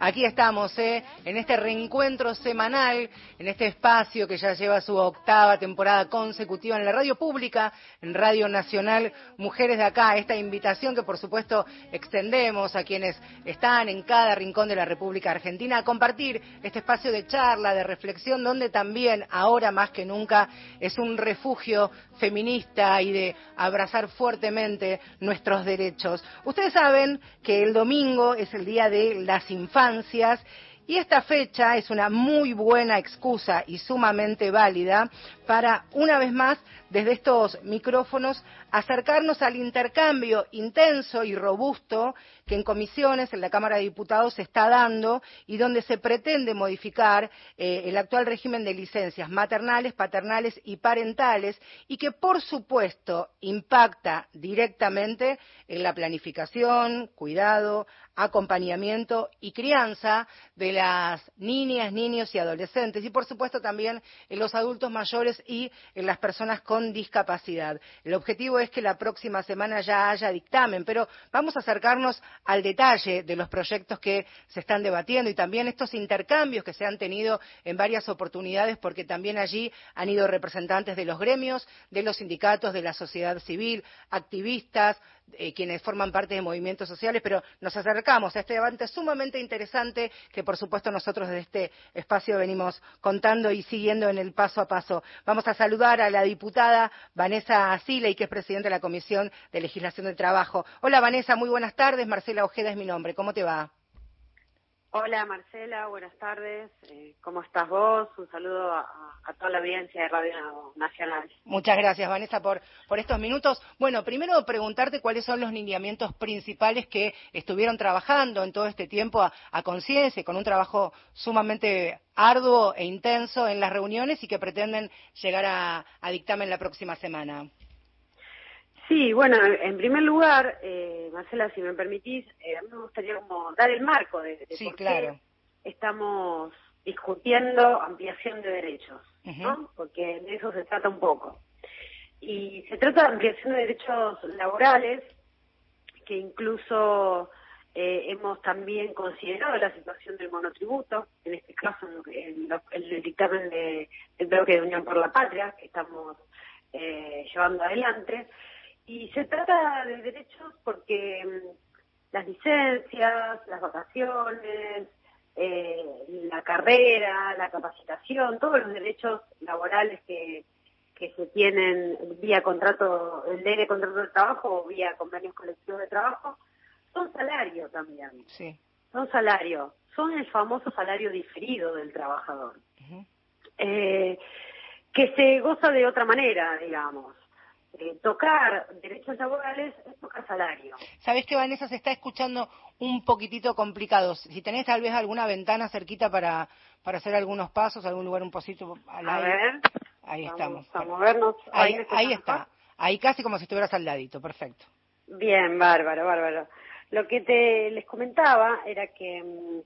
Aquí estamos, ¿eh? en este reencuentro semanal, en este espacio que ya lleva su octava temporada consecutiva en la radio pública, en Radio Nacional Mujeres de Acá. Esta invitación que, por supuesto, extendemos a quienes están en cada rincón de la República Argentina a compartir este espacio de charla, de reflexión, donde también, ahora más que nunca, es un refugio feminista y de abrazar fuertemente nuestros derechos. Ustedes saben que el domingo es el día de las infancias y esta fecha es una muy buena excusa y sumamente válida para, una vez más, desde estos micrófonos, acercarnos al intercambio intenso y robusto que en comisiones en la Cámara de Diputados se está dando y donde se pretende modificar eh, el actual régimen de licencias maternales, paternales y parentales y que, por supuesto, impacta directamente en la planificación, cuidado, acompañamiento y crianza de las niñas, niños y adolescentes y, por supuesto, también en los adultos mayores y en las personas con discapacidad. El objetivo es que la próxima semana ya haya dictamen, pero vamos a acercarnos al detalle de los proyectos que se están debatiendo y también estos intercambios que se han tenido en varias oportunidades, porque también allí han ido representantes de los gremios, de los sindicatos, de la sociedad civil, activistas, eh, quienes forman parte de movimientos sociales, pero nos acercamos a este debate sumamente interesante que, por supuesto, nosotros desde este espacio venimos contando y siguiendo en el paso a paso. Vamos a saludar a la diputada Vanessa Asiley, que es presidenta de la Comisión de Legislación del Trabajo. Hola, Vanessa, muy buenas tardes. Marcela Ojeda es mi nombre. ¿Cómo te va? Hola Marcela, buenas tardes. Eh, ¿Cómo estás vos? Un saludo a, toda la audiencia de Radio Nacional. Muchas gracias Vanessa por, por estos minutos. Bueno, primero preguntarte cuáles son los lineamientos principales que estuvieron trabajando en todo este tiempo a, conciencia, con un trabajo sumamente arduo e intenso en las reuniones y que pretenden llegar a dictamen la próxima semana. Sí, bueno, en primer lugar, eh, Marcela, si me permitís, eh, a mí me gustaría como dar el marco de, por qué estamos discutiendo ampliación de derechos, ¿no? Porque de eso se trata un poco. Y se trata de ampliación de derechos laborales, que incluso eh, hemos también considerado la situación del monotributo, en este caso en, el dictamen de, del bloque de Unión por la Patria, que estamos eh, llevando adelante. Y se trata de derechos porque mm, las licencias, las vacaciones, eh, la carrera, la capacitación, todos los derechos laborales que, que se tienen vía contrato, ley de contrato de trabajo o vía convenios colectivos de trabajo, son salario también. Sí. Son salario. Son el famoso salario diferido del trabajador. eh, que se goza de otra manera, digamos. Eh, tocar derechos laborales es tocar salario. Sabes que Vanessa se está escuchando un poquitito complicado. Si tenés tal vez alguna ventana cerquita para, para hacer algunos pasos, algún lugar un poquito al A ver. Ahí estamos. A movernos. Ahí, ahí está. Ahí casi como si estuvieras al ladito. Perfecto. Bien, bárbaro, bárbaro. Lo que te les comentaba era que mm,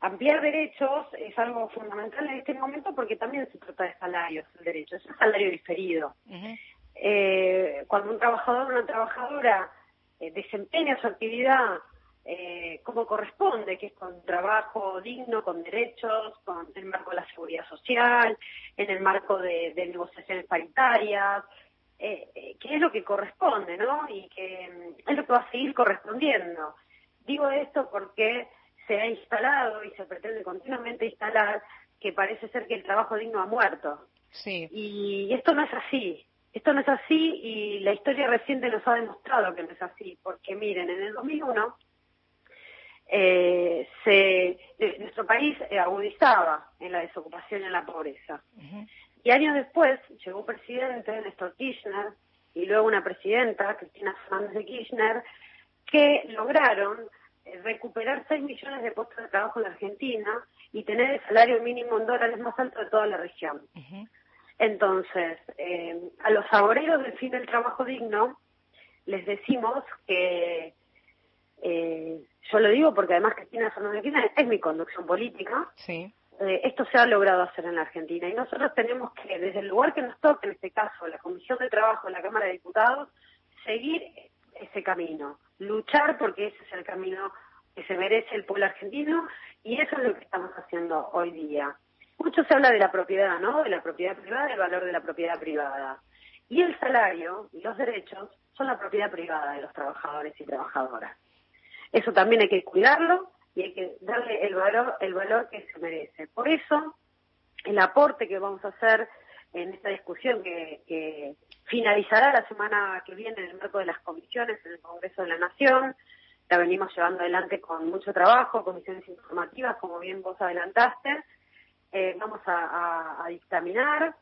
ampliar derechos es algo fundamental en este momento porque también se trata de salarios, el derecho, es un salario diferido eh, cuando un trabajador o una trabajadora eh, desempeña su actividad eh, como corresponde, que es con trabajo digno, con derechos, con el marco de la seguridad social, en el marco de, negociaciones paritarias, eh, eh, que es lo que corresponde, ¿no? Y que mm, es lo que va a seguir correspondiendo. Digo esto porque se ha instalado y se pretende continuamente instalar que parece ser que el trabajo digno ha muerto. Sí. Y esto no es así. Esto no es así y la historia reciente nos ha demostrado que no es así, porque miren, en el 2001 eh, se, nuestro país agudizaba en la desocupación y en la pobreza. Y años después llegó un presidente, Néstor Kirchner, y luego una presidenta, Cristina Fernández de Kirchner, que lograron eh, recuperar 6 millones de puestos de trabajo en la Argentina y tener el salario mínimo en dólares más alto de toda la región. Entonces, eh, a los saboreros del fin del trabajo digno les decimos que, eh, yo lo digo porque además Cristina Fernández Kirchner es mi conducción política, sí. esto se ha logrado hacer en la Argentina y nosotros tenemos que, desde el lugar que nos toque, en este caso la Comisión de Trabajo de la Cámara de Diputados, seguir ese camino luchar porque ese es el camino que se merece el pueblo argentino y eso es lo que estamos haciendo hoy día. Mucho se habla de la propiedad, ¿no? De la propiedad privada, del valor de la propiedad privada. Y el salario y los derechos son la propiedad privada de los trabajadores y trabajadoras. Eso también hay que cuidarlo y hay que darle el valor, el valor que se merece. Por eso, el aporte que vamos a hacer en esta discusión que, finalizará la semana que viene en el marco de las comisiones en el Congreso de la Nación. La venimos llevando adelante con mucho trabajo, comisiones informativas, como bien vos adelantaste. Eh, vamos a, dictaminar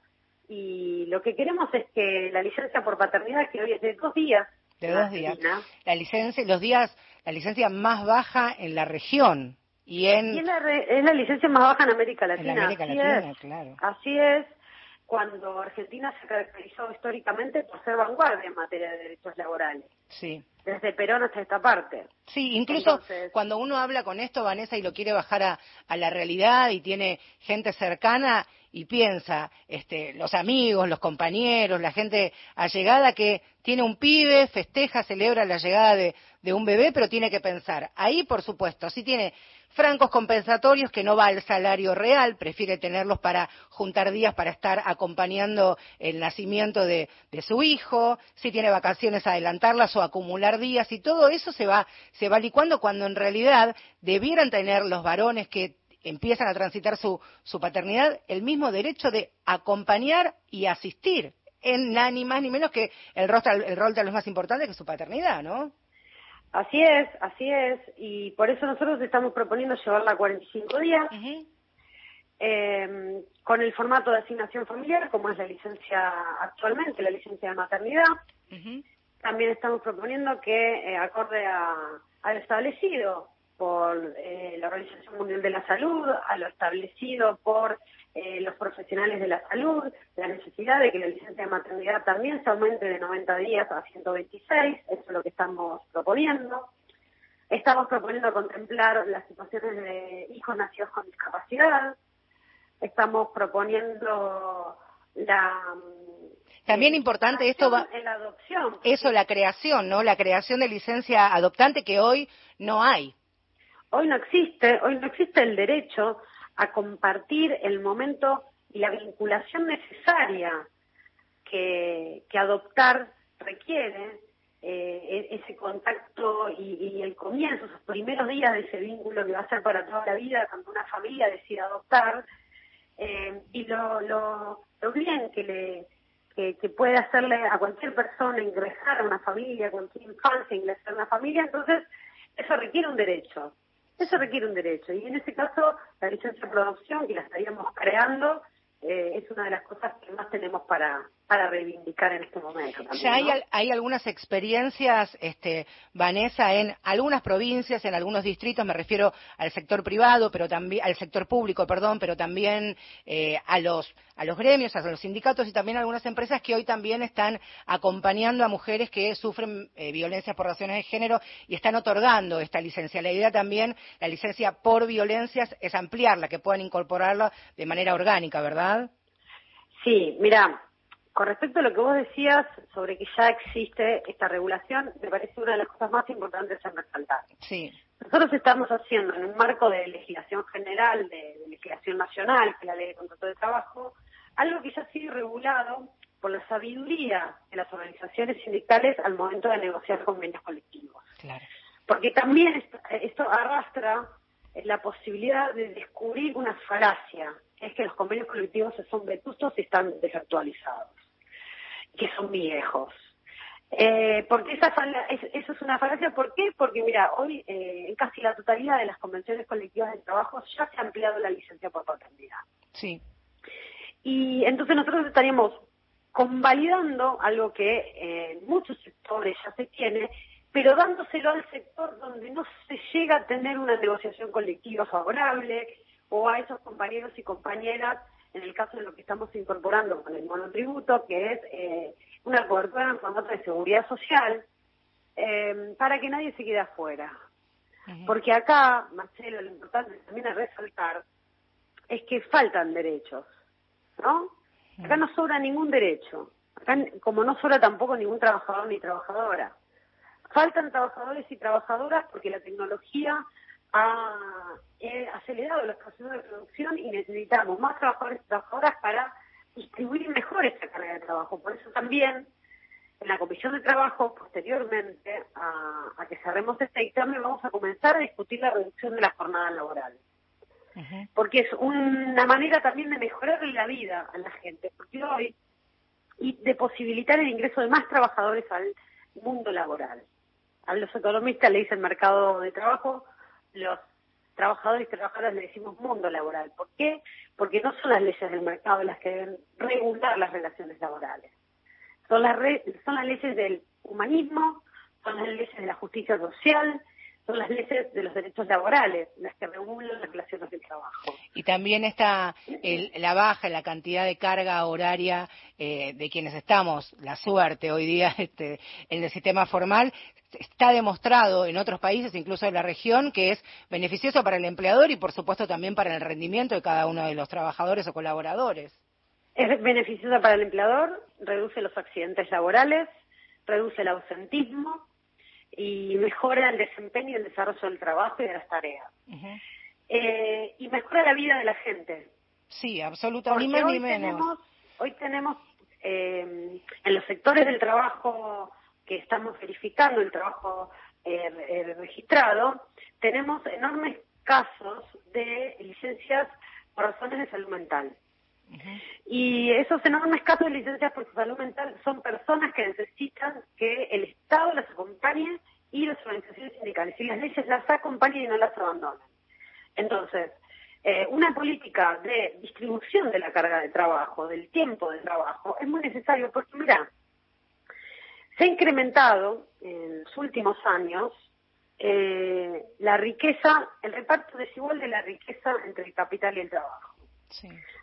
y lo que queremos es que la licencia por paternidad, que hoy es de dos días, de dos días, la licencia, los días, la licencia más baja en la región y en es, la, licencia más baja en América Latina. En América Latina, claro. Así es cuando Argentina se caracterizó históricamente por ser vanguardia en materia de derechos laborales. Sí. Desde Perón hasta esta parte. Sí, incluso cuando uno habla con esto, Vanessa, y lo quiere bajar a, a la realidad y tiene gente cercana y piensa, este, los amigos, los compañeros, la gente allegada que tiene un pibe, festeja, celebra la llegada de, de un bebé, pero tiene que pensar. Ahí, por supuesto, si tiene francos compensatorios que no va al salario real, prefiere tenerlos para juntar días para estar acompañando el nacimiento de, su hijo, si tiene vacaciones adelantarlas o acumular días y todo eso se va, se va licuando cuando en realidad debieran tener los varones que empiezan a transitar su, su paternidad el mismo derecho de acompañar y asistir en nada ni más ni menos que el rol, el rol de los más importantes que su paternidad, ¿no? Así es, así es, y por eso nosotros estamos proponiendo llevarla a 45 días, eh, con el formato de asignación familiar, como es la licencia actualmente, la licencia de maternidad. También estamos proponiendo que, eh, acorde a, a, lo establecido por eh, la Organización Mundial de la Salud, a lo establecido por eh, los profesionales de la salud, la necesidad de que la licencia de maternidad también se aumente de 90 días a 126, eso es lo que estamos proponiendo. Estamos proponiendo contemplar las situaciones de hijos nacidos con discapacidad. Estamos proponiendo la también importante esto va en la adopción. Eso la creación, ¿no? La creación de licencia adoptante que hoy no hay. Hoy no existe, hoy no existe el derecho a compartir el momento y la vinculación necesaria que, adoptar requiere, eh, e-, ese contacto y, el comienzo, esos primeros días de ese vínculo que va a ser para toda la vida cuando una familia decide adoptar, eh, y lo, lo, lo, bien que le que, puede hacerle a cualquier persona ingresar a una familia, cualquier infancia ingresar a una familia, entonces eso requiere un derecho. Eso requiere un derecho. Y en ese caso la licencia de producción que la estaríamos creando eh, es una de las cosas que más tenemos para, para reivindicar en este momento. ya hay, hay algunas experiencias, este, Vanessa, en algunas provincias, en algunos distritos, me refiero al sector privado, pero también al sector público, perdón, pero también eh, a los a los gremios, a los sindicatos y también a algunas empresas que hoy también están acompañando a mujeres que sufren eh, violencia por razones de género y están otorgando esta licencia. La idea también, la licencia por violencias, es ampliarla, que puedan incorporarla de manera orgánica, ¿verdad? Sí, mira, con respecto a lo que vos decías sobre que ya existe esta regulación, me parece una de las cosas más importantes en resaltar. Sí. Nosotros estamos haciendo en un marco de legislación general, de, legislación nacional, que es la ley de contrato de trabajo, algo que ya ha sido regulado por la sabiduría de las organizaciones sindicales al momento de negociar convenios colectivos. Claro. Porque también esto arrastra la posibilidad de descubrir una falacia, es que los convenios colectivos son vetustos y están desactualizados que son viejos. Eh, porque esa eso es una falacia, ¿por qué? Porque mira, hoy eh, en casi la totalidad de las convenciones colectivas de trabajo ya se ha ampliado la licencia por paternidad. Sí. Y entonces nosotros estaríamos convalidando algo que en muchos sectores ya se tiene, pero dándoselo al sector donde no se llega a tener una negociación colectiva favorable o a esos compañeros y compañeras, en el caso de lo que estamos incorporando con el monotributo, que es eh, una cobertura en formato de seguridad social, eh, para que nadie se quede afuera. Porque acá, Marcelo, lo importante también es resaltar es que faltan derechos, ¿no? Acá no sobra ningún derecho, acá como no sobra tampoco ningún trabajador ni trabajadora. Faltan trabajadores y trabajadoras porque la tecnología ha acelerado los procesos de producción y necesitamos más trabajadores y trabajadoras para distribuir mejor esa carga de trabajo. Por eso también en la Comisión de Trabajo, posteriormente a, que cerremos este dictamen, vamos a comenzar a discutir la reducción de la jornada laboral. Porque es una manera también de mejorar la vida a la gente, porque hoy, y de posibilitar el ingreso de más trabajadores al mundo laboral. A los economistas le dicen mercado de trabajo, los trabajadores y trabajadoras le decimos mundo laboral. ¿Por qué? Porque no son las leyes del mercado las que deben regular las relaciones laborales son las, son las leyes del humanismo, son las leyes de la justicia social, son las leyes de los derechos laborales las que regulan las relaciones de trabajo. Y también está la baja en la cantidad de carga horaria eh, de quienes estamos, la suerte hoy día este, en el sistema formal, está demostrado en otros países, incluso en la región, que es beneficioso para el empleador y por supuesto también para el rendimiento de cada uno de los trabajadores o colaboradores. Es beneficiosa para el empleador, reduce los accidentes laborales, reduce el ausentismo y mejora el desempeño y el desarrollo del trabajo y de las tareas. eh, y mejora la vida de la gente. Sí, absolutamente. Ni hoy Tenemos, hoy tenemos eh, en los sectores del trabajo que estamos verificando, el trabajo eh, registrado, tenemos enormes casos de licencias por razones de salud mental. Y esos enormes casos de licencias por salud mental son personas que necesitan que el Estado las acompañe y las organizaciones sindicales. Y las leyes las acompañan y no las abandonan. Entonces, eh, una política de distribución de la carga de trabajo, del tiempo de trabajo, es muy necesario porque, mira, se ha incrementado en los últimos años eh, la riqueza, el reparto desigual de la riqueza entre el capital y el trabajo.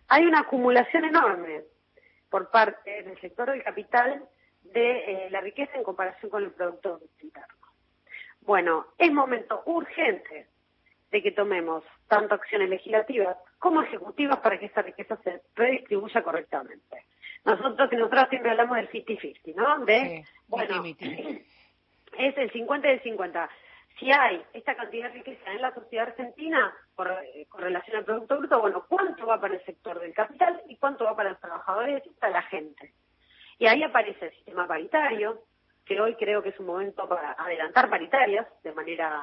Hay una acumulación enorme por parte del sector del capital de eh, la riqueza en comparación con el producto interno. Bueno, es momento urgente de que tomemos tanto acciones legislativas como ejecutivas para que esa riqueza se redistribuya correctamente. Nosotros y nosotros siempre hablamos del 50-50, ¿no? De, bueno, es el 50 y el 50 si hay esta cantidad de riqueza en la sociedad argentina eh, con relación al Producto Bruto, bueno, ¿cuánto va para el sector del capital y cuánto va para los trabajadores y para la gente? Y ahí aparece el sistema paritario, que hoy creo que es un momento para adelantar paritarias de manera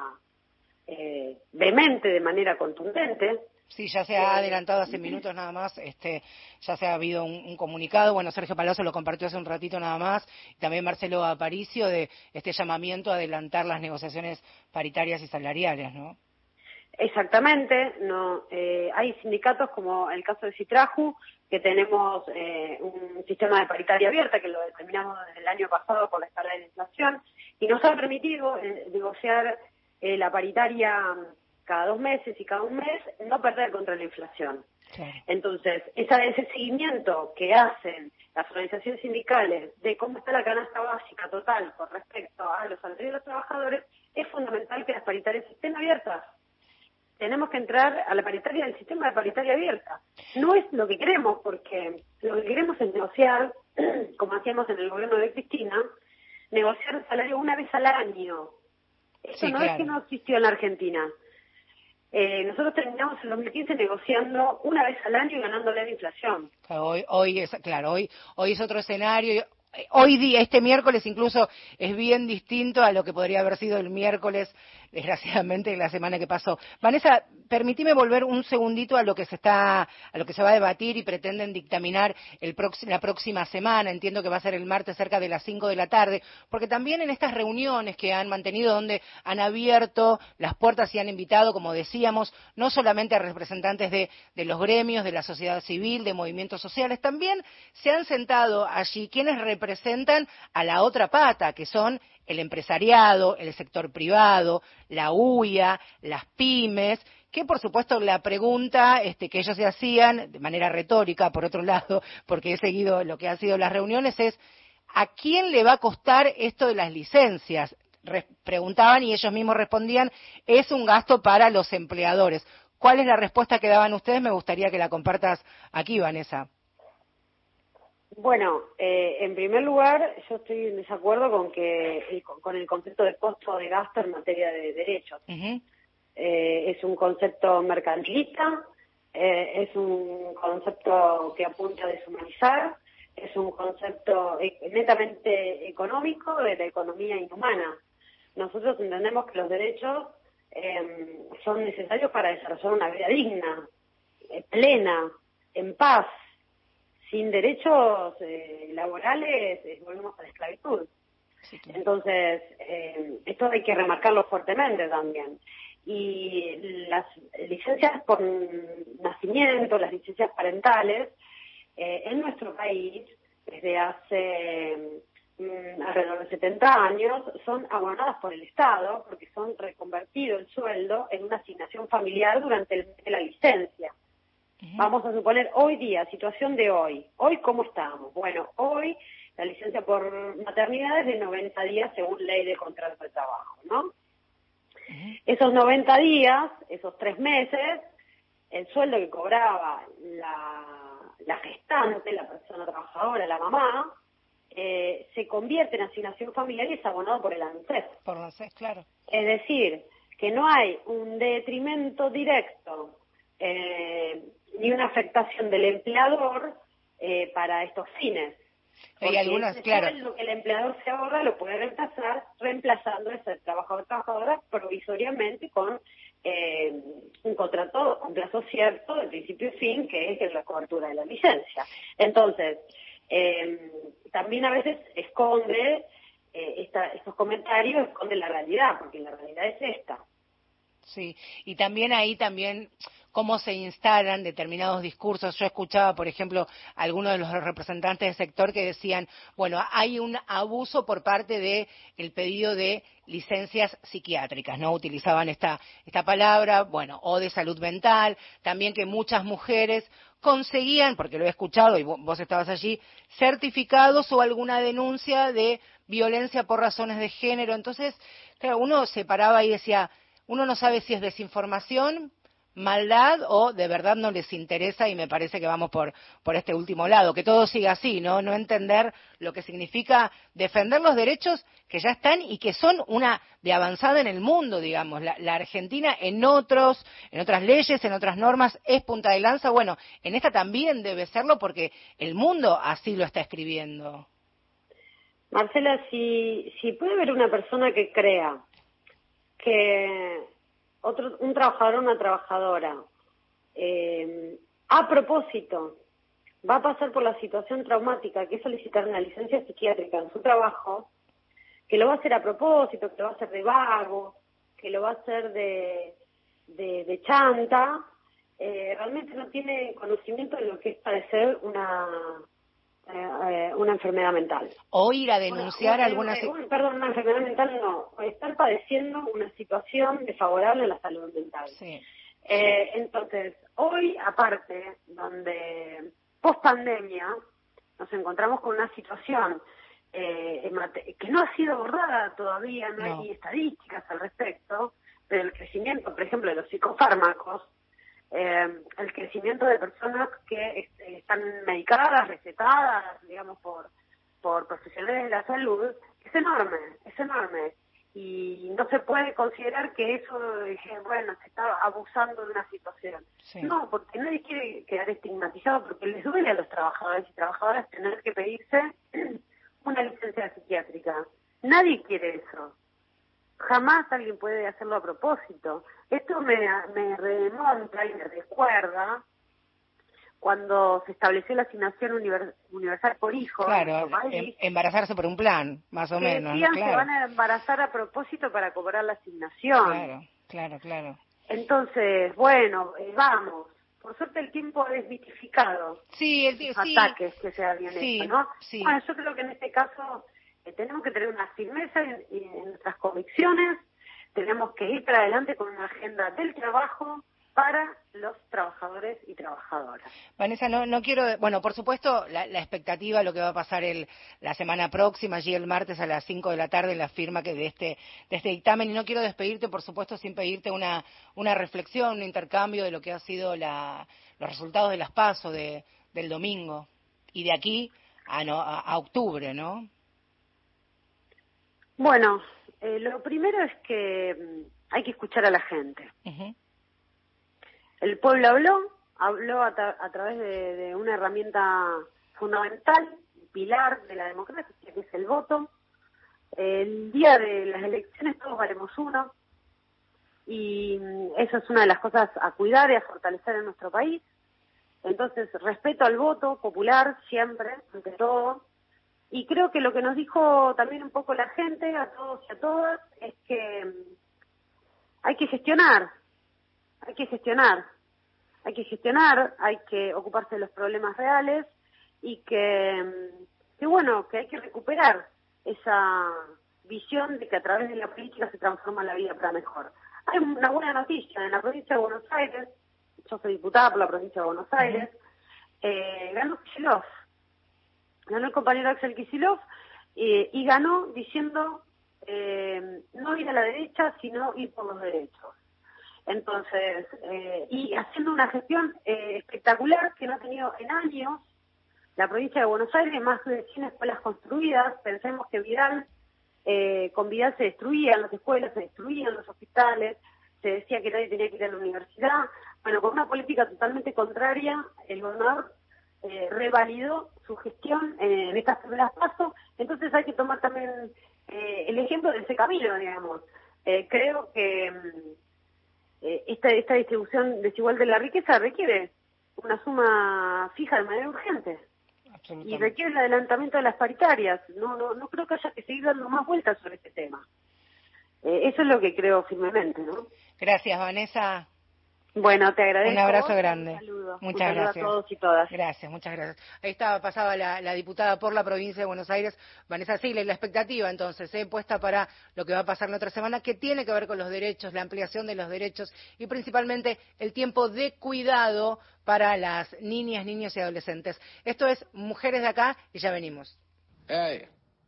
eh, vehemente, de manera contundente, Sí, ya se ha adelantado hace minutos nada más, este, ya se ha habido un, comunicado, bueno, Sergio Palazzo lo compartió hace un ratito nada más, y también Marcelo Aparicio de este llamamiento a adelantar las negociaciones paritarias y salariales, ¿no? Exactamente, no, eh, hay sindicatos como el caso de Citraju, que tenemos eh, un sistema de paritaria abierta que lo determinamos desde el año pasado por la escala de la inflación y nos ha permitido eh, negociar la paritaria cada dos meses y cada un mes, no perder contra la inflación. Entonces, ese seguimiento que hacen las organizaciones sindicales de cómo está la canasta básica total con respecto a los salarios de los trabajadores es fundamental que las paritarias estén abiertas. Tenemos que entrar a la paritaria del sistema de paritaria abierta. No es lo que queremos, porque lo que queremos es negociar, como hacíamos en el gobierno de Cristina, negociar el salario una vez al año. Eso no es que no existió en la Argentina. Eh, nosotros terminamos en 2015 negociando una vez al año y ganándole la inflación. Hoy, hoy es, claro, hoy, hoy es otro escenario. Hoy día, este miércoles incluso es bien distinto a lo que podría haber sido el miércoles desgraciadamente la semana que pasó. Vanessa, permitime volver un segundito a lo que se está, a lo que se va a debatir y pretenden dictaminar la próxima semana. Entiendo que va a ser el martes cerca de las 5 de la tarde, porque también en estas reuniones que han mantenido, donde han abierto las puertas y han invitado, como decíamos, no solamente a representantes de, los gremios, de la sociedad civil, de movimientos sociales, también se han sentado allí quienes representan a la otra pata, que son el empresariado, el sector privado, la UIA, las pymes, que por supuesto la pregunta este, que ellos se hacían de manera retórica, por otro lado, porque he seguido lo que han sido las reuniones, es ¿a quién le va a costar esto de las licencias? preguntaban y ellos mismos respondían, es un gasto para los empleadores. ¿Cuál es la respuesta que daban ustedes? Me gustaría que la compartas aquí, Vanessa. Bueno, eh, en primer lugar, yo estoy en desacuerdo con que con el concepto de costo de gasto en materia de derechos. Eh, es un concepto mercantilista, eh, es un concepto que apunta a deshumanizar, es un concepto e, netamente económico de la economía inhumana. Nosotros entendemos que los derechos em, son necesarios para desarrollar una vida digna, plena, en paz, sin derechos eh, laborales eh, volvemos a la esclavitud. Entonces, eh, esto hay que remarcarlo fuertemente también. Y las licencias por nacimiento, las licencias parentales, en nuestro país, desde hace mm, alrededor de 70 años, son abonadas por el Estado porque son reconvertido el sueldo en una asignación familiar durante el, la licencia. Vamos a suponer hoy día, situación de hoy. Hoy, ¿cómo estamos? Bueno, hoy la licencia por maternidad es de 90 días según ley de contrato de trabajo, ¿no? Esos 90 días, esos tres meses, el sueldo que cobraba la, gestante, la persona trabajadora, la mamá, eh, se convierte en asignación familiar y es abonado por el ANSES. Por el ANSES, claro. Es decir, que no hay un detrimento directo eh, ni una afectación del empleador eh, para estos fines. Hay algunas, claro. Lo que el empleador se ahorra lo puede reemplazar reemplazando ese trabajador trabajadora provisoriamente con eh, un contrato con plazo cierto de principio y fin, que es la cobertura de la licencia. Entonces, eh, también a veces esconde eh, estos comentarios, esconde la realidad, porque la realidad es esta. Sí, y también ahí también cómo se instalan determinados discursos. Yo escuchaba, por ejemplo, algunos de los representantes del sector que decían, bueno, hay un abuso por parte del el pedido de licencias psiquiátricas, ¿no? Utilizaban esta, esta palabra, bueno, o de salud mental, también que muchas mujeres conseguían, porque lo he escuchado y vos estabas allí, certificados o alguna denuncia de violencia por razones de género. Entonces, claro, uno se paraba y decía, uno no sabe si es desinformación, maldad o de verdad no les interesa y me parece que vamos por, por este último lado, que todo siga así, ¿no? No entender lo que significa defender los derechos que ya están y que son una de avanzada en el mundo, digamos. La, la Argentina en otros, en otras leyes, en otras normas es punta de lanza. Bueno, en esta también debe serlo porque el mundo así lo está escribiendo. Marcela, si, si puede haber una persona que crea que otro, un trabajador o una trabajadora, eh, a propósito, va a pasar por la situación traumática que es solicitar una licencia psiquiátrica en su trabajo, que lo va a hacer a propósito, que lo va a hacer de vago, que lo va a hacer de, de, chanta, eh, realmente no tiene conocimiento de lo que es padecer una eh, una enfermedad mental. O ir a denunciar alguna... perdón, una enfermedad mental no, estar padeciendo una situación desfavorable a la salud mental. Eh, entonces, hoy, aparte, donde post pandemia nos encontramos con una situación eh, que no ha sido abordada todavía, no, no, hay estadísticas al respecto, del crecimiento, por ejemplo, de los psicofármacos, eh, el crecimiento de personas que este, están medicadas, recetadas, digamos, por, por profesionales de la salud, es enorme, es enorme. Y no se puede considerar que eso, bueno, se está abusando de una situación. No, porque nadie quiere quedar estigmatizado, porque les duele a los trabajadores y trabajadoras tener que pedirse una licencia psiquiátrica. Nadie quiere eso. Jamás alguien puede hacerlo a propósito. Esto me, me remonta y me recuerda cuando se estableció la asignación universal por hijo. Claro, em, embarazarse por un plan, más o menos. Decían claro. se van a embarazar a propósito para cobrar la asignación. Claro, claro, claro. Entonces, bueno, eh, vamos, por suerte el tiempo ha desmitificado sí, el, ataques que se habían hecho, ¿no? Sí. Bueno, yo creo que en este caso eh, tenemos que tener una firmeza en, en nuestras convicciones, tenemos que ir para adelante con una agenda del trabajo, para los trabajadores y trabajadoras. Vanessa, no, no quiero, bueno, por supuesto, la, expectativa, lo que va a pasar el, la semana próxima, allí el martes a las 5 de la tarde, en la firma que de este, de este dictamen, y no quiero despedirte, por supuesto, sin pedirte una, una reflexión, un intercambio de lo que ha sido la, los resultados de las PASO de, del domingo, y de aquí a, no, a, octubre, ¿no? Bueno, eh, lo primero es que mm, hay que escuchar a la gente. El pueblo habló, habló a, través de, una herramienta fundamental, pilar de la democracia, que es el voto. El día de las elecciones todos valemos uno y eso es una de las cosas a cuidar y a fortalecer en nuestro país. Entonces, respeto al voto popular siempre, ante todo. Y creo que lo que nos dijo también un poco la gente, a todos y a todas, es que hay que gestionar, hay que gestionar hay que gestionar, hay que ocuparse de los problemas reales y que, que bueno, que hay que recuperar esa visión de que a través de la política se transforma la vida para mejor. Hay una buena noticia, en la provincia de Buenos Aires, yo soy diputada por la provincia de Buenos Aires, eh, ganó Kisilov, ganó el compañero Axel Kisilov eh, y ganó diciendo eh, no ir a la derecha, sino ir por los derechos. Entonces, eh, y haciendo una gestión eh, espectacular que no ha tenido en años la provincia de Buenos Aires, más de 100 escuelas construidas. Pensemos que Vidal, eh, con Vidal se destruían las escuelas, se destruían los hospitales, se decía que nadie tenía que ir a la universidad. Bueno, con una política totalmente contraria, el gobernador eh, revalidó su gestión en estas primeras pasos. Entonces hay que tomar también eh, el ejemplo de ese camino, digamos. Eh, creo que mm, eh, esta, esta distribución desigual de la riqueza requiere una suma fija de manera urgente. Y requiere el adelantamiento de las paritarias. No, no, no creo que haya que seguir dando más vueltas sobre este tema. Eh, eso es lo que creo firmemente, ¿no? Gracias, Vanessa. Bueno, te agradezco. Un abrazo grande. Un saludo. Muchas gracias. a todos y todas. Gracias, muchas gracias. Ahí estaba, pasaba la, diputada por la provincia de Buenos Aires, Vanessa Sigla, y la expectativa entonces, ¿eh? puesta para lo que va a pasar la otra semana, que tiene que ver con los derechos, la ampliación de los derechos y principalmente el tiempo de cuidado para las niñas, niños y adolescentes. Esto es Mujeres de Acá y ya venimos.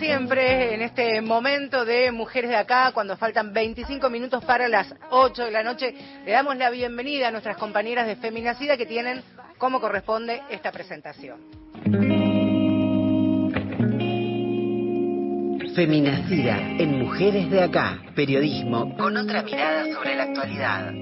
siempre, en este momento de Mujeres de Acá, cuando faltan 25 minutos para las 8 de la noche, le damos la bienvenida a nuestras compañeras de Feminacida que tienen, como corresponde, esta presentación. Feminacida en Mujeres de Acá, periodismo con otra mirada sobre la actualidad.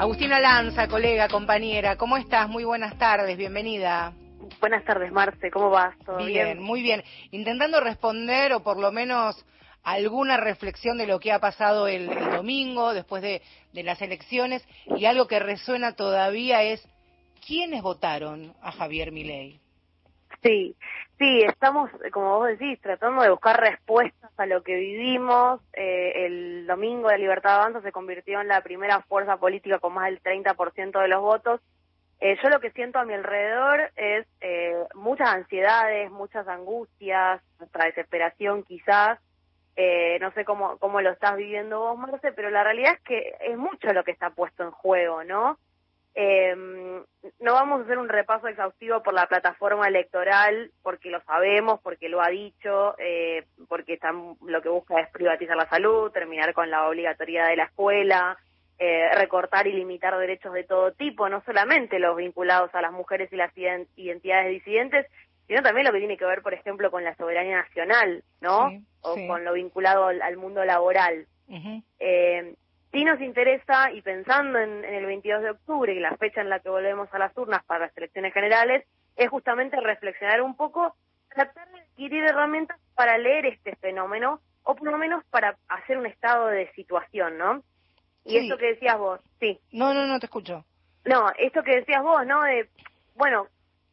Agustina Lanza, colega, compañera, ¿cómo estás? Muy buenas tardes, bienvenida. Buenas tardes, Marce, ¿cómo vas? ¿Todo bien, muy bien. Intentando responder, o por lo menos alguna reflexión de lo que ha pasado el, domingo, después de, de, las elecciones, y algo que resuena todavía es, ¿quiénes votaron a Javier Milei? Sí, sí, estamos, como vos decís, tratando de buscar respuestas a lo que vivimos. Eh, el domingo de Libertad Avanza se convirtió en la primera fuerza política con más del 30% de los votos. Eh, yo lo que siento a mi alrededor es eh, muchas ansiedades, muchas angustias, nuestra desesperación quizás. no sé cómo, cómo lo estás viviendo vos, Marce, pero la realidad es que es mucho lo que está puesto en juego, ¿no? Eh, no vamos a hacer un repaso exhaustivo por la plataforma electoral porque lo sabemos, porque lo ha dicho, eh, porque están, lo que busca es privatizar la salud, terminar con la obligatoriedad de la escuela, eh, recortar y limitar derechos de todo tipo, no solamente los vinculados a las mujeres y las identidades disidentes, sino también lo que tiene que ver, por ejemplo, con la soberanía nacional, ¿no? o con lo vinculado al, mundo laboral. eh, Sí nos interesa, y pensando en, el 22 de octubre, y la fecha en la que volvemos a las urnas para las elecciones generales, es justamente reflexionar un poco, tratar de adquirir herramientas para leer este fenómeno, o por lo menos para hacer un estado de situación, ¿no? Y esto que decías vos, sí. No, no, no te escucho. No, esto que decías vos, ¿no? De, bueno,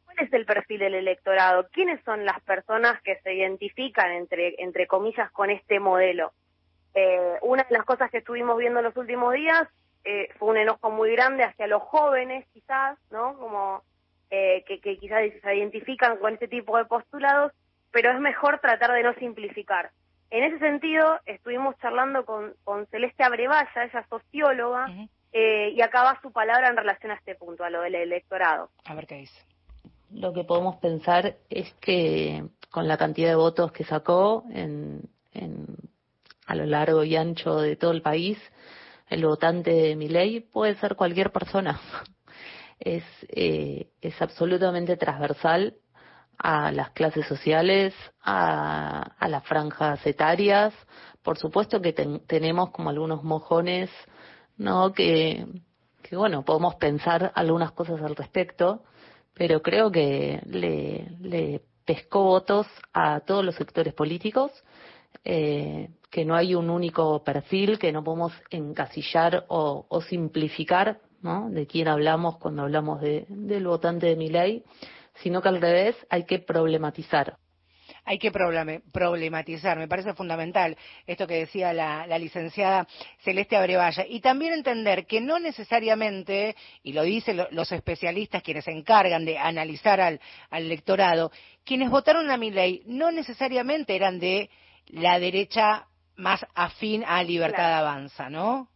¿cuál es el perfil del electorado? ¿Quiénes son las personas que se identifican, entre, entre comillas, con este modelo? Eh, una de las cosas que estuvimos viendo en los últimos días eh, fue un enojo muy grande hacia los jóvenes, quizás, ¿no? Como eh, que, que quizás se identifican con este tipo de postulados, pero es mejor tratar de no simplificar. En ese sentido, estuvimos charlando con, con Celeste Abrevaya, ella es socióloga, eh, y acaba su palabra en relación a este punto, a lo del electorado. A ver qué dice. Lo que podemos pensar es que con la cantidad de votos que sacó en, en a lo largo y ancho de todo el país, el votante de mi ley puede ser cualquier persona. Es, eh, es absolutamente transversal a las clases sociales, a, las franjas etarias. Por supuesto que tenemos como algunos mojones, ¿no? Que, que, bueno, podemos pensar algunas cosas al respecto, pero creo que le pescó votos a todos los sectores políticos eh, que no hay un único perfil, que no podemos encasillar o, simplificar ¿no? de quién hablamos cuando hablamos de, del votante de mi ley, sino que al revés hay que problematizar. Hay que problematizar, me parece fundamental esto que decía la, licenciada Celeste Abrevaya. Y también entender que no necesariamente, y lo dicen los especialistas quienes se encargan de analizar al, al electorado, quienes votaron a mi ley no necesariamente eran de la derecha más afín a libertad avanza, ¿no?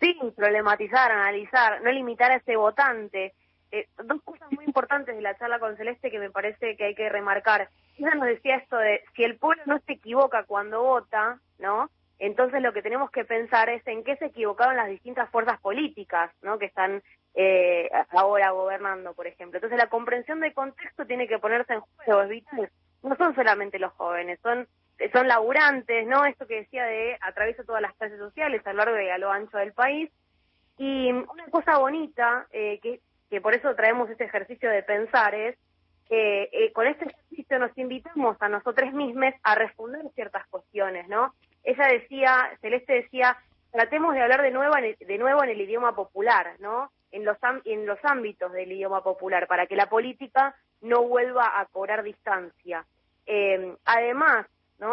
Sí, problematizar, analizar, no limitar a ese votante. Eh, dos cosas muy importantes de la charla con Celeste que me parece que hay que remarcar. Ella nos decía esto de si el pueblo no se equivoca cuando vota, ¿no? Entonces lo que tenemos que pensar es en qué se equivocaron las distintas fuerzas políticas, ¿no? Que están eh, ahora gobernando, por ejemplo. Entonces la comprensión del contexto tiene que ponerse en juego, es vital. No son solamente los jóvenes, son son laburantes, ¿no? Esto que decía de atraviesa todas las clases sociales a lo largo y a lo ancho del país. Y una cosa bonita, eh, que, que por eso traemos este ejercicio de pensar, es que eh, con este ejercicio nos invitamos a nosotros mismos a responder ciertas cuestiones, ¿no? Ella decía, Celeste decía, tratemos de hablar de nuevo en el, de nuevo en el idioma popular, ¿no? En los, en los ámbitos del idioma popular, para que la política no vuelva a cobrar distancia. Eh, además,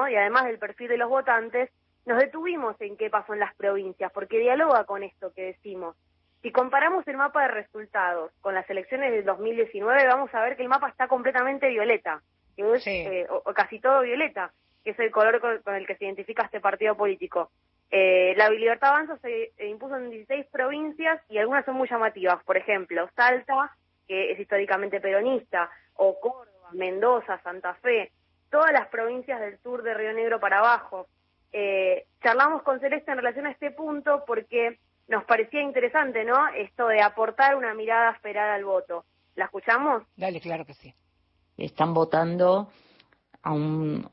y además del perfil de los votantes, nos detuvimos en qué pasó en las provincias, porque dialoga con esto que decimos. Si comparamos el mapa de resultados con las elecciones del 2019, vamos a ver que el mapa está completamente violeta, que es, eh, o, casi todo violeta, que es el color con, el que se identifica este partido político. Eh, la Libertad Avanza se impuso en 16 provincias y algunas son muy llamativas. Por ejemplo, Salta, que es históricamente peronista, o Córdoba, Mendoza, Santa Fe, todas las provincias del sur de Río Negro para abajo. Eh, charlamos con Celeste en relación a este punto porque nos parecía interesante, ¿no? Esto de aportar una mirada esperada al voto. ¿La escuchamos? Dale, claro que sí. Están votando a un,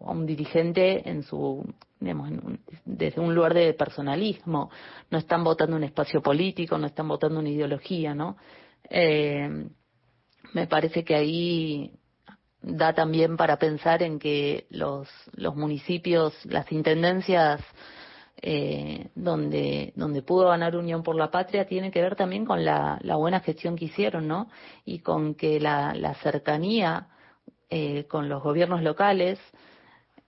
a un dirigente en su digamos, desde un lugar de personalismo, no están votando un espacio político, no están votando una ideología, ¿no? Eh, me parece que ahí da también para pensar en que los, municipios, las intendencias eh, donde, donde pudo ganar Unión por la Patria tiene que ver también con la, la buena gestión que hicieron, ¿no? Y con que la, la cercanía eh, con los gobiernos locales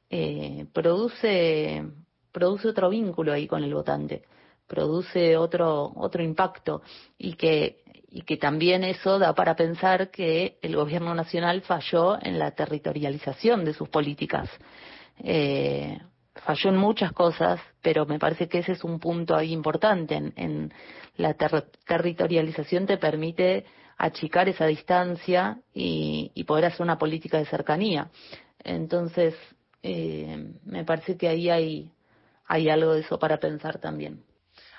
eh, produce, produce otro vínculo ahí con el votante, produce otro, otro impacto y que, y que también eso da para pensar que el gobierno nacional falló en la territorialización de sus políticas. Eh, falló en muchas cosas, pero me parece que ese es un punto ahí importante. En, la territorialización te permite achicar esa distancia y, poder hacer una política de cercanía. Entonces, eh, me parece que ahí hay algo de eso para pensar también.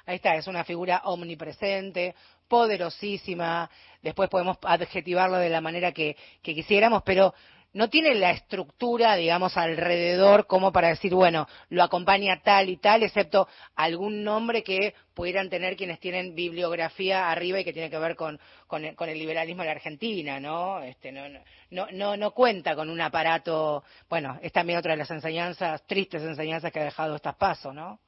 Ahí está, es una figura omnipresente, poderosísima, después podemos adjetivarlo de la manera que, que quisiéramos, pero no tiene la estructura, digamos, alrededor como para decir, bueno, lo acompaña tal y tal, excepto algún nombre que pudieran tener quienes tienen bibliografía arriba y que tiene que ver con, el, liberalismo de la Argentina, ¿no? Este, no, no, no, no cuenta con un aparato, bueno, es también otra de las enseñanzas, tristes enseñanzas que ha dejado estas pasos, ¿no?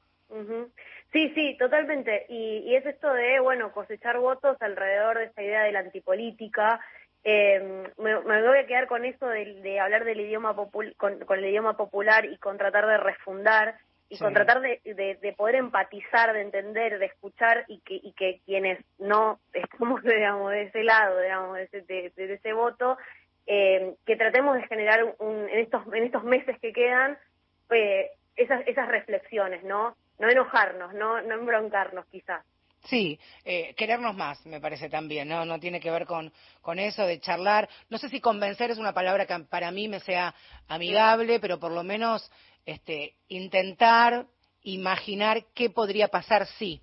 Sí, sí, totalmente. Y, y es esto de, bueno, cosechar votos alrededor de esta idea de la antipolítica eh, me, voy a quedar con eso de, hablar del idioma con, el idioma popular y con tratar de refundar y con tratar de, poder empatizar, de entender, de escuchar y que, y que quienes no estamos, digamos, de ese lado, digamos, de ese, de, ese voto, eh, que tratemos de generar un, en estos en estos meses que quedan eh, esas esas reflexiones, ¿no? No enojarnos, no no embroncarnos, quizás. Sí, eh, querernos más, me parece también, ¿no? No tiene que ver con, con eso de charlar. No sé si convencer es una palabra que para mí me sea amigable, pero por lo menos este, intentar imaginar qué podría pasar si,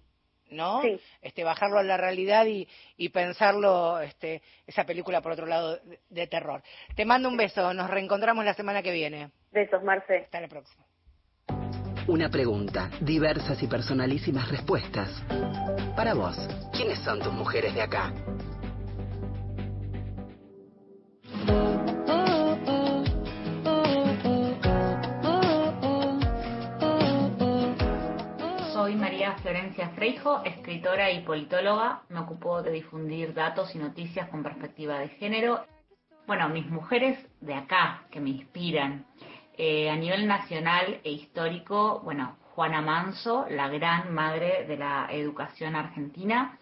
¿no? Este, bajarlo a la realidad y, y pensarlo, este, esa película por otro lado de, de terror. Te mando un beso, nos reencontramos la semana que viene. Besos, Marce. Hasta la próxima. Una pregunta, diversas y personalísimas respuestas. Para vos, ¿quiénes son tus mujeres de acá? Soy María Florencia Freijo, escritora y politóloga. Me ocupo de difundir datos y noticias con perspectiva de género. Bueno, mis mujeres de acá, que me inspiran. Eh, a nivel nacional e histórico, bueno, Juana Manso, la gran madre de la educación argentina,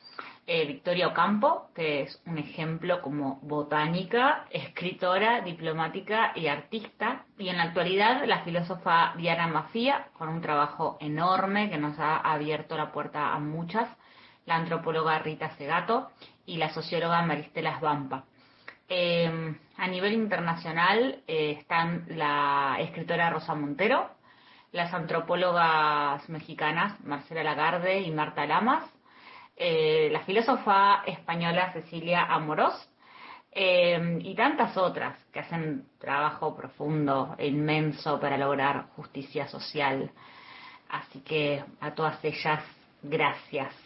eh, Victoria Ocampo, que es un ejemplo como botánica, escritora, diplomática y artista, y en la actualidad la filósofa Diana Mafía, con un trabajo enorme que nos ha abierto la puerta a muchas, la antropóloga Rita Segato y la socióloga Maristela Svampa. Eh, a nivel internacional eh, están la escritora Rosa Montero, las antropólogas mexicanas Marcela Lagarde y Marta Lamas, eh, la filósofa española Cecilia Amorós y tantas otras que hacen trabajo profundo e inmenso para lograr justicia social. Así que a todas ellas, gracias.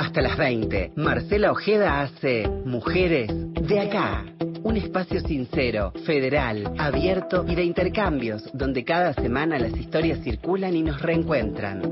Hasta las 20, Marcela Ojeda hace Mujeres de acá. Un espacio sincero, federal, abierto y de intercambios, donde cada semana las historias circulan y nos reencuentran.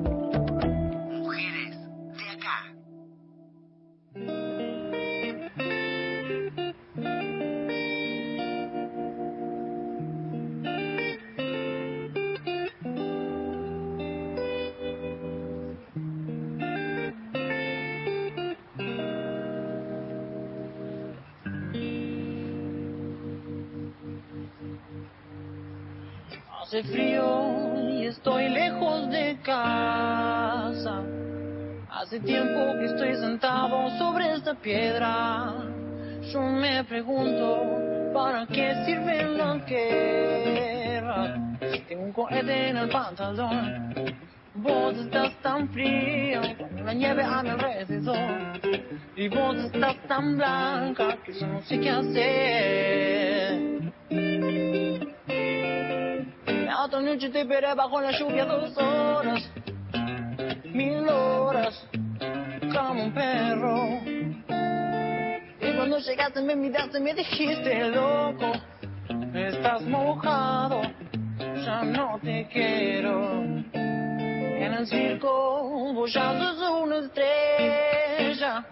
Hace frío y estoy lejos de casa. Hace tiempo que estoy sentado sobre esta piedra. Yo me pregunto, ¿para qué sirve la guerra? Tengo un cohete en el pantalón. Vos estás tan frío, la nieve a mi alrededor. Y vos estás tan blanca que yo no sé qué hacer. Otra noche te esperé bajo la lluvia dos horas, mil horas, como un perro. Y cuando llegaste me miraste me dijiste loco, estás mojado, ya no te quiero. En el circo vos ya sos una estrella,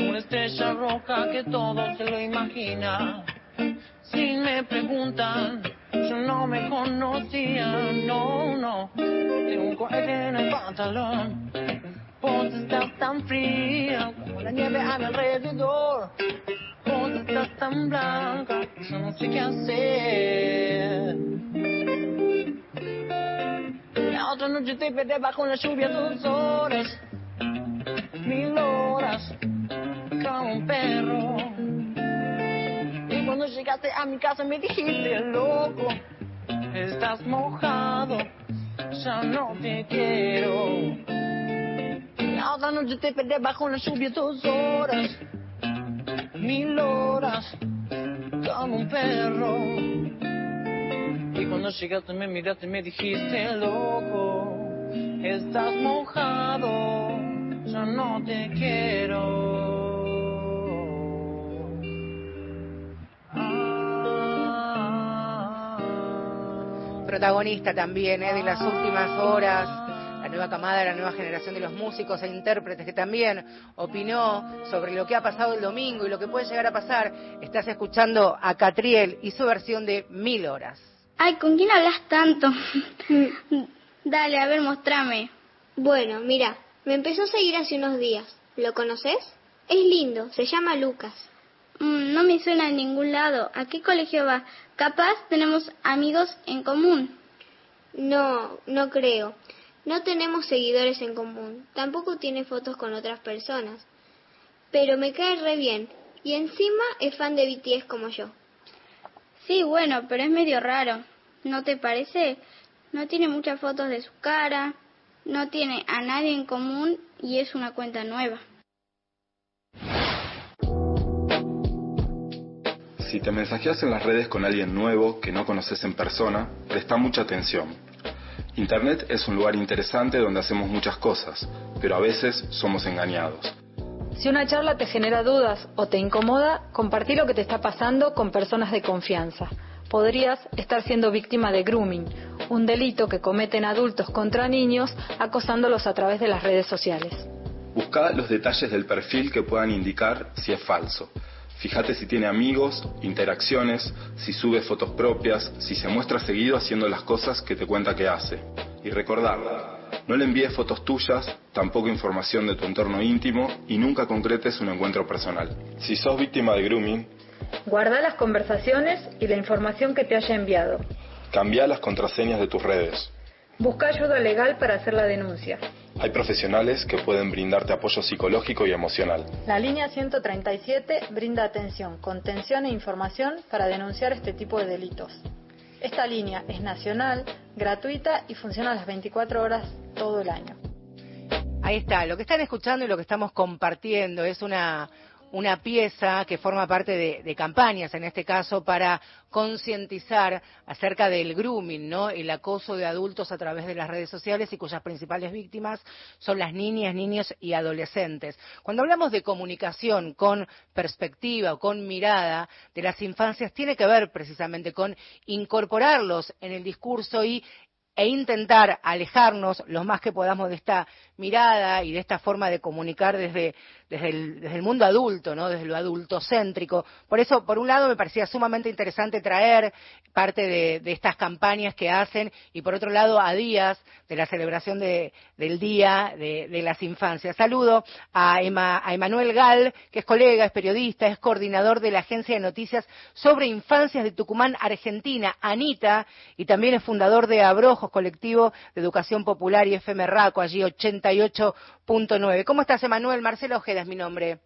una estrella roja que todo se lo imagina. Si me preguntan, yo no me conocía, no, no. Tengo un cohete en el pantalón. Vos estás tan fría como la nieve a mi alrededor. Vos estás tan blanca, yo no sé qué hacer. La otra noche te perdí bajo la lluvia dos horas, mil horas, como un perro. Cuando llegaste a mi casa me dijiste, loco, estás mojado, ya no te quiero. La otra noche te perdí bajo la lluvia dos horas, mil horas, como un perro. Y cuando llegaste me miraste y me dijiste, loco, estás mojado, ya no te quiero. Protagonista también ¿eh? de las últimas horas, la nueva camada, la nueva generación de los músicos e intérpretes que también opinó sobre lo que ha pasado el domingo y lo que puede llegar a pasar. Estás escuchando a Catriel y su versión de Mil Horas. Ay, ¿con quién hablas tanto? Dale, a ver, mostrame. Bueno, mira, me empezó a seguir hace unos días. ¿Lo conoces? Es lindo, se llama Lucas. Mm, no me suena en ningún lado. ¿A qué colegio va? Capaz tenemos amigos en común. No, no creo. No tenemos seguidores en común. Tampoco tiene fotos con otras personas. Pero me cae re bien. Y encima es fan de BTS como yo. Sí, bueno, pero es medio raro. ¿No te parece? No tiene muchas fotos de su cara, no tiene a nadie en común y es una cuenta nueva. Si te mensajeas en las redes con alguien nuevo que no conoces en persona, presta mucha atención. Internet es un lugar interesante donde hacemos muchas cosas, pero a veces somos engañados. Si una charla te genera dudas o te incomoda, compartí lo que te está pasando con personas de confianza. Podrías estar siendo víctima de grooming, un delito que cometen adultos contra niños acosándolos a través de las redes sociales. Busca los detalles del perfil que puedan indicar si es falso. Fíjate si tiene amigos, interacciones, si sube fotos propias, si se muestra seguido haciendo las cosas que te cuenta que hace. Y recordar, no le envíes fotos tuyas, tampoco información de tu entorno íntimo y nunca concretes un encuentro personal. Si sos víctima de grooming, guarda las conversaciones y la información que te haya enviado. Cambia las contraseñas de tus redes. Busca ayuda legal para hacer la denuncia. Hay profesionales que pueden brindarte apoyo psicológico y emocional. La línea 137 brinda atención, contención e información para denunciar este tipo de delitos. Esta línea es nacional, gratuita y funciona las 24 horas todo el año. Ahí está, lo que están escuchando y lo que estamos compartiendo es una, una pieza que forma parte de, campañas, en este caso, para concientizar acerca del grooming, ¿no? El acoso de adultos a través de las redes sociales y cuyas principales víctimas son las niñas, niños y adolescentes. Cuando hablamos de comunicación con perspectiva o con mirada de las infancias, tiene que ver precisamente con incorporarlos en el discurso y e intentar alejarnos lo más que podamos de esta mirada y de esta forma de comunicar desde, desde, el, desde el mundo adulto, ¿no? desde lo adultocéntrico. Por eso, por un lado, me parecía sumamente interesante traer parte de, estas campañas que hacen y, por otro lado, a días de la celebración de, del Día de, de, las Infancias. Saludo a, Emma, a Emanuel Gal, que es colega, es periodista, es coordinador de la Agencia de Noticias sobre Infancias de Tucumán, Argentina, ANITA, y también es fundador de Abrojos, colectivo de educación popular y FM Raco, allí 88.9. ¿Cómo estás, Emanuel? Marcelo Ojeda es mi nombre.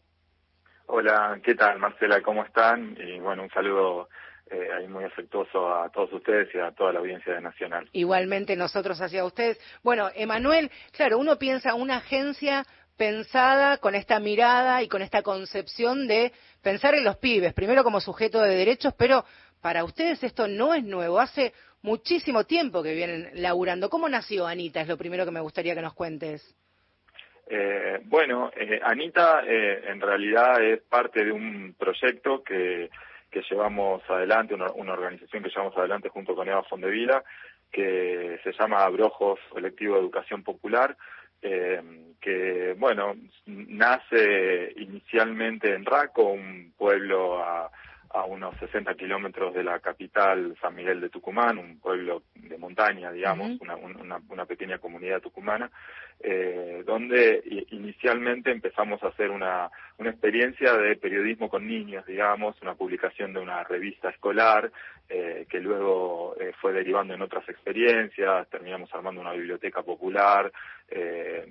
Hola, ¿qué tal, Marcela? ¿Cómo están? Y bueno, un saludo eh, muy afectuoso a todos ustedes y a toda la audiencia de Nacional. Igualmente nosotros hacia ustedes. Bueno, Emanuel, claro, uno piensa una agencia pensada con esta mirada y con esta concepción de pensar en los pibes, primero como sujeto de derechos, pero para ustedes esto no es nuevo, hace muchísimo tiempo que vienen laburando. ¿Cómo nació Anita? Es lo primero que me gustaría que nos cuentes. Eh, bueno, eh, Anita eh, en realidad es parte de un proyecto que, llevamos adelante, una, una, organización que llevamos adelante junto con Eva Fondevila, que se llama Brojos Colectivo de Educación Popular, eh, que, bueno, nace inicialmente en Raco, un pueblo a, a unos 60 kilómetros de la capital San Miguel de Tucumán, un pueblo de montaña, digamos, una, una, una, pequeña comunidad tucumana, eh, donde inicialmente empezamos a hacer una, una experiencia de periodismo con niños, digamos, una publicación de una revista escolar, eh, que luego eh, fue derivando en otras experiencias, terminamos armando una biblioteca popular, eh,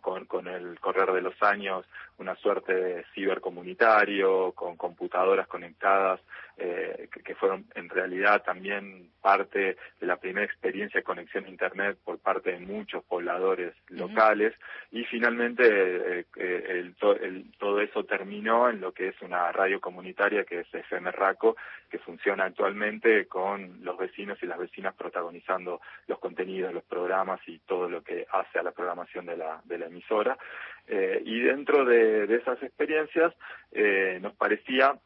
con, con el correr de los años una suerte de cibercomunitario, con computadoras conectadas, eh, que, que, fueron en realidad también parte de la primera experiencia de conexión a Internet por parte de muchos pobladores locales. Y finalmente eh, eh, el, el, todo eso terminó en lo que es una radio comunitaria que es FM Raco, que funciona actualmente con los vecinos y las vecinas protagonizando los contenidos, los programas y todo lo que hace a la programación de la, de la emisora. Eh, y dentro de, esas experiencias eh, nos parecía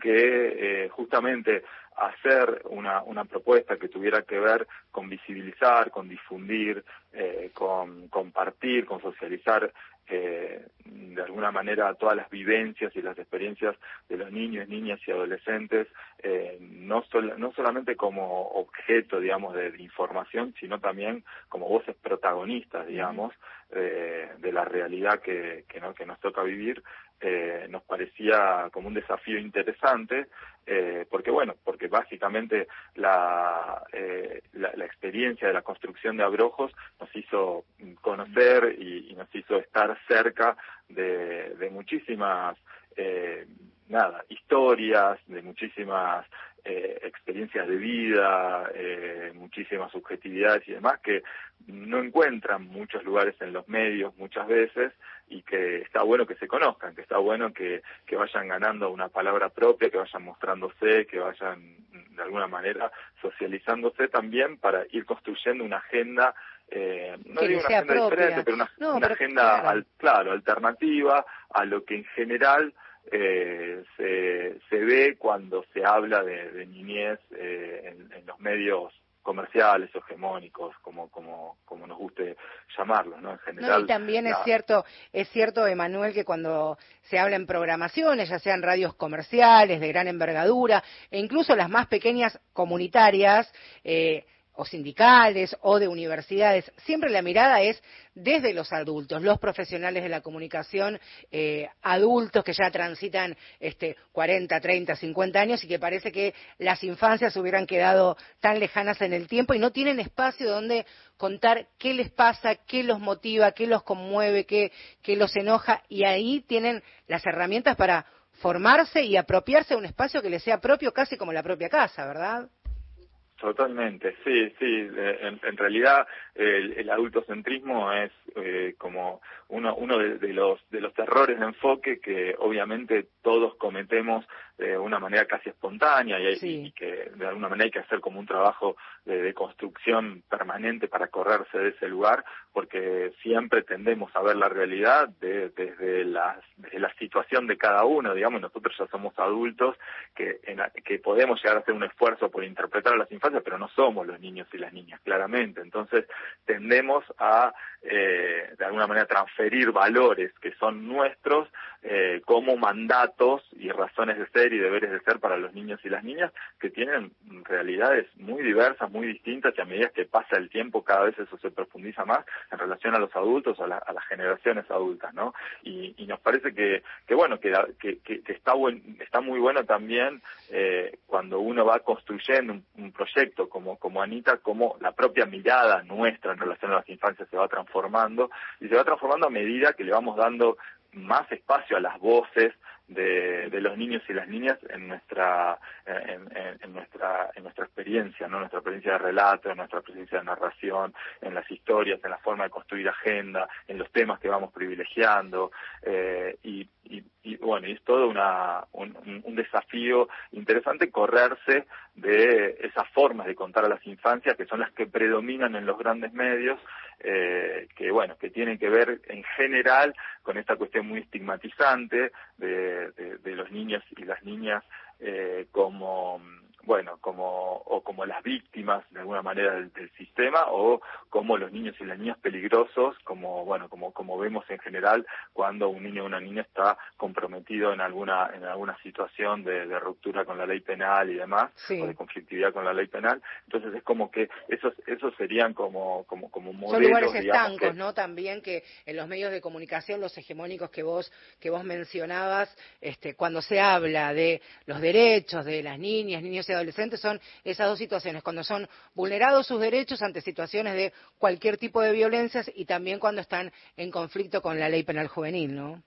que eh, justamente hacer una, una propuesta que tuviera que ver con visibilizar, con difundir, con compartir, con socializar de alguna manera todas las vivencias y las experiencias de los niños, niñas y adolescentes, no, sol, no solamente como objeto, digamos, de, de, información, sino también como voces protagonistas, digamos, eh, de la realidad que, que, ¿no? que nos toca vivir, eh, nos parecía como un desafío interesante, eh, porque bueno, porque básicamente la, eh, la, la, experiencia de la construcción de abrojos nos hizo conocer y, y nos hizo estar cerca de, de muchísimas eh, nada, historias, de muchísimas eh, experiencias de vida, eh, muchísimas subjetividades y demás que no encuentran muchos lugares en los medios muchas veces y que está bueno que se conozcan, que está bueno que, que vayan ganando una palabra propia, que vayan mostrándose, que vayan de alguna manera socializándose también para ir construyendo una agenda eh, no digo una agenda propia. diferente, pero una, no, una pero agenda, claro. Al, claro, alternativa a lo que en general eh, se, se ve cuando se habla de, de niñez eh, en, en, los medios comerciales o hegemónicos, como, como, como nos guste llamarlos, ¿no? En general. No, y también es cierto, es cierto, Emanuel, que cuando se habla en programaciones, ya sean radios comerciales de gran envergadura, e incluso las más pequeñas comunitarias, eh, o sindicales o de universidades, siempre la mirada es desde los adultos, los profesionales de la comunicación, eh, adultos que ya transitan este, 40, 30, 50 años y que parece que las infancias hubieran quedado tan lejanas en el tiempo y no tienen espacio donde contar qué les pasa, qué los motiva, qué los conmueve, qué, qué los enoja y ahí tienen las herramientas para formarse y apropiarse de un espacio que les sea propio casi como la propia casa, ¿verdad? Totalmente, sí, sí. En, en realidad el, el, adultocentrismo es eh, como uno, uno de, de, los de los errores de enfoque que obviamente todos cometemos de una manera casi espontánea y, sí. y, que de alguna manera hay que hacer como un trabajo de, de, construcción permanente para correrse de ese lugar porque siempre tendemos a ver la realidad de, desde, la, desde la situación de cada uno, digamos, nosotros ya somos adultos que, en, que podemos llegar a hacer un esfuerzo por interpretar a las infancias, pero no somos los niños y las niñas, claramente. Entonces tendemos a, eh, de alguna manera, transferir valores que son nuestros eh, como mandatos y razones de ser y deberes de ser para los niños y las niñas que tienen realidades muy diversas, muy distintas y a medida que pasa el tiempo cada vez eso se profundiza más en relación a los adultos, a, la, a las generaciones adultas, ¿no? Y, nos parece que, bueno, que, está, buen, está muy bueno también eh, cuando uno va construyendo un, proyecto como Anita, como la propia mirada nuestra en relación a las infancias se va transformando y se va transformando a medida que le vamos dando más espacio a las voces de, los niños y las niñas en nuestra en, nuestra en nuestra experiencia no nuestra experiencia de relato en nuestra experiencia de narración en las historias en la forma de construir agenda en los temas que vamos privilegiando eh, y, y, bueno y es todo una un, un desafío interesante correrse de esas formas de contar a las infancias que son las que predominan en los grandes medios eh, que bueno que tienen que ver en general con esta cuestión muy estigmatizante de, de los niños y las niñas eh, como bueno, como, o como las víctimas de alguna manera del, sistema, o como los niños y las niñas peligrosos, como, bueno, como, como vemos en general cuando un niño o una niña está comprometido en alguna, en alguna situación de, ruptura con la ley penal y demás, o de conflictividad con la ley penal. Entonces es como que esos, esos serían como, como, como modelos. Son lugares estancos, ¿no? También que en los medios de comunicación, los hegemónicos que vos, que vos mencionabas, este, cuando se habla de los derechos de las niñas, niños y adolescentes son esas dos situaciones, cuando son vulnerados sus derechos ante situaciones de cualquier tipo de violencias y también cuando están en conflicto con la ley penal juvenil, ¿no?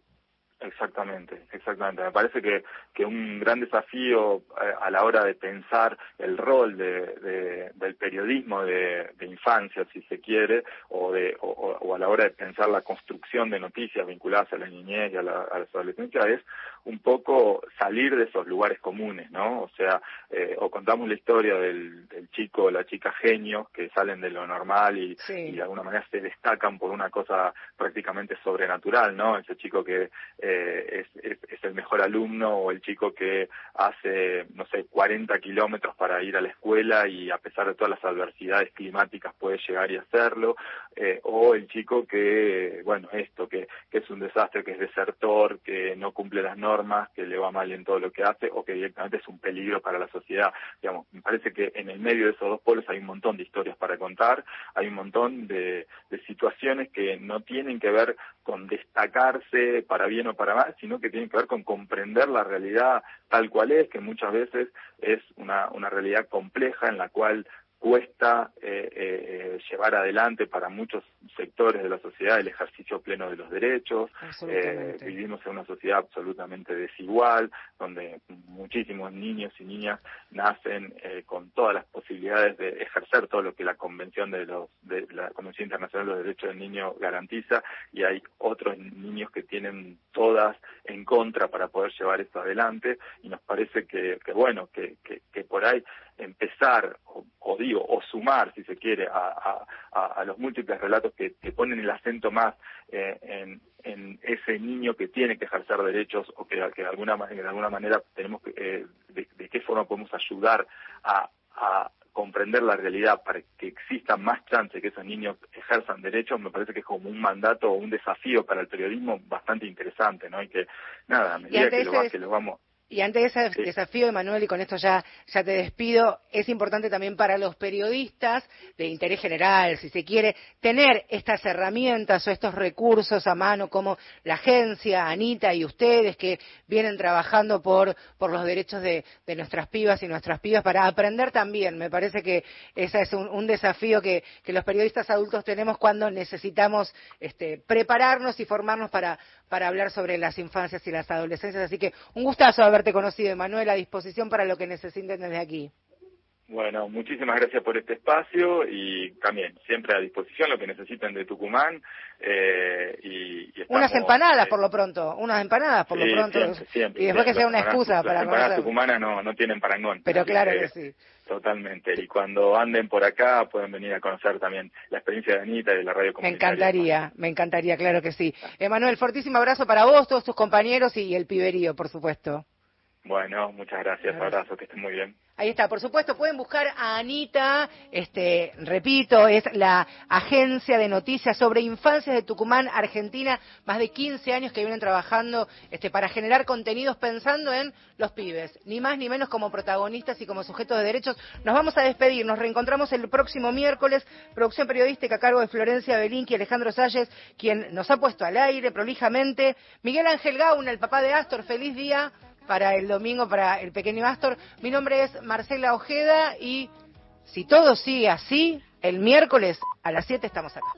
Exactamente, exactamente. Me parece que, que un gran desafío eh, a, la hora de pensar el rol de, del periodismo de, infancia, si se quiere, o, de, o, a la hora de pensar la construcción de noticias vinculadas a la niñez y a la, a adolescencia es un poco salir de esos lugares comunes, ¿no? O sea, eh, o contamos la historia del, del, chico o la chica genio que salen de lo normal y, y, de alguna manera se destacan por una cosa prácticamente sobrenatural, ¿no? Ese chico que eh, es, es, el mejor alumno o el chico que hace, no sé, 40 kilómetros para ir a la escuela y a pesar de todas las adversidades climáticas puede llegar y hacerlo, eh, o el chico que, bueno, esto, que, que es un desastre, que es desertor, que no cumple las normas, que le va mal en todo lo que hace o que directamente es un peligro para la sociedad. Digamos, me parece que en el medio de esos dos polos hay un montón de historias para contar, hay un montón de, de situaciones que no tienen que ver con destacarse para bien o para mal, sino que tiene que ver con comprender la realidad tal cual es, que muchas veces es una, una realidad compleja en la cual cuesta eh, eh, llevar adelante para muchos sectores de la sociedad el ejercicio pleno de los derechos. Eh, vivimos en una sociedad absolutamente desigual, donde muchísimos niños y niñas nacen eh, con todas las posibilidades de ejercer todo lo que la Convención de los de la Convención Internacional de los Derechos del Niño garantiza y hay otros niños que tienen todas en contra para poder llevar esto adelante y nos parece que, que bueno que, que, que por ahí empezar, o, digo, o sumar, si se quiere, a, a, los múltiples relatos que, que, ponen el acento más eh, en, en, ese niño que tiene que ejercer derechos o que, que de, alguna, de alguna manera tenemos que, eh, de, de, qué forma podemos ayudar a, a comprender la realidad para que exista más chance que esos niños ejerzan derechos, me parece que es como un mandato o un desafío para el periodismo bastante interesante, ¿no? Y que, nada, a medida que lo, que lo vamos y ante ese desafío, Emanuel, y con esto ya, ya te despido, es importante también para los periodistas de interés general, si se quiere, tener estas herramientas o estos recursos a mano como la agencia, Anita y ustedes que vienen trabajando por, por los derechos de, de nuestras pibas y nuestras pibas para aprender también. Me parece que ese es un, un desafío que, que, los periodistas adultos tenemos cuando necesitamos este, prepararnos y formarnos para, para hablar sobre las infancias y las adolescencias. Así que un gustazo haberte conocido, Emanuel, a disposición para lo que necesiten desde aquí. Bueno, muchísimas gracias por este espacio y también siempre a disposición lo que necesiten de Tucumán. Eh, y, unas empanadas por lo pronto, unas empanadas por lo pronto. y después que sea una excusa para Las empanadas tucumanas no, no tienen parangón. Pero claro que sí. Totalmente. Y cuando anden por acá pueden venir a conocer también la experiencia de Anita y de la radio Me encantaría, me encantaría, claro que sí. Emanuel, fortísimo abrazo para vos, todos tus compañeros y el piberío, por supuesto. Bueno, muchas gracias, abrazo, que estén muy bien. Ahí está, por supuesto, pueden buscar a Anita, este, repito, es la agencia de noticias sobre infancias de Tucumán, Argentina, más de 15 años que vienen trabajando este, para generar contenidos pensando en los pibes, ni más ni menos como protagonistas y como sujetos de derechos. Nos vamos a despedir, nos reencontramos el próximo miércoles, producción periodística a cargo de Florencia Belinqui y Alejandro Salles, quien nos ha puesto al aire prolijamente. Miguel Ángel Gauna, el papá de Astor, feliz día para el domingo para el pequeño Astor. Mi nombre es Marcela Ojeda y si todo sigue así, el miércoles a las 7 estamos acá.